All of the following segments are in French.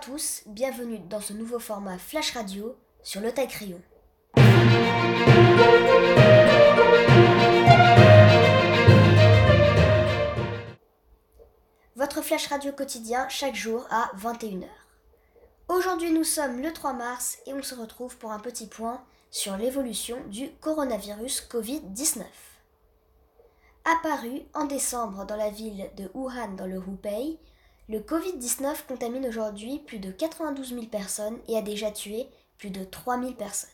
tous, bienvenue dans ce nouveau format Flash Radio sur le taille crayon. Votre Flash Radio quotidien chaque jour à 21h. Aujourd'hui nous sommes le 3 mars et on se retrouve pour un petit point sur l'évolution du coronavirus Covid-19. Apparu en décembre dans la ville de Wuhan dans le Hubei, le Covid-19 contamine aujourd'hui plus de 92 000 personnes et a déjà tué plus de 3 000 personnes.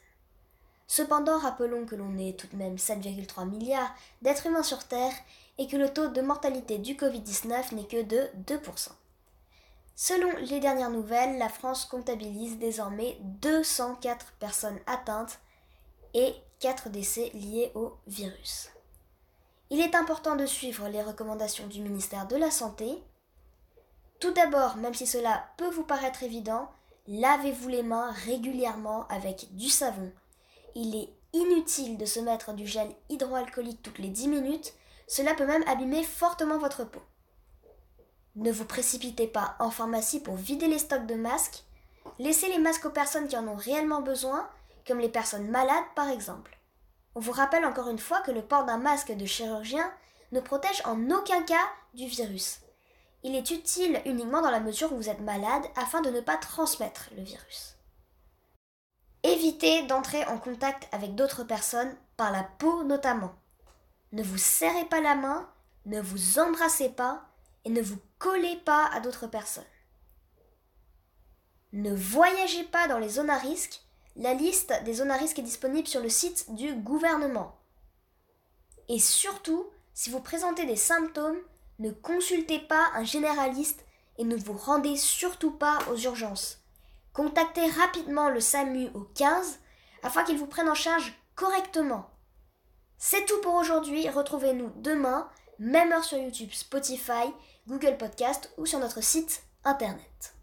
Cependant, rappelons que l'on est tout de même 7,3 milliards d'êtres humains sur Terre et que le taux de mortalité du Covid-19 n'est que de 2%. Selon les dernières nouvelles, la France comptabilise désormais 204 personnes atteintes et 4 décès liés au virus. Il est important de suivre les recommandations du ministère de la Santé. Tout d'abord, même si cela peut vous paraître évident, lavez-vous les mains régulièrement avec du savon. Il est inutile de se mettre du gel hydroalcoolique toutes les 10 minutes, cela peut même abîmer fortement votre peau. Ne vous précipitez pas en pharmacie pour vider les stocks de masques. Laissez les masques aux personnes qui en ont réellement besoin, comme les personnes malades par exemple. On vous rappelle encore une fois que le port d'un masque de chirurgien ne protège en aucun cas du virus. Il est utile uniquement dans la mesure où vous êtes malade afin de ne pas transmettre le virus. Évitez d'entrer en contact avec d'autres personnes, par la peau notamment. Ne vous serrez pas la main, ne vous embrassez pas et ne vous collez pas à d'autres personnes. Ne voyagez pas dans les zones à risque la liste des zones à risque est disponible sur le site du gouvernement. Et surtout, si vous présentez des symptômes, ne consultez pas un généraliste et ne vous rendez surtout pas aux urgences. Contactez rapidement le SAMU au 15 afin qu'il vous prenne en charge correctement. C'est tout pour aujourd'hui. Retrouvez-nous demain, même heure sur YouTube, Spotify, Google Podcast ou sur notre site internet.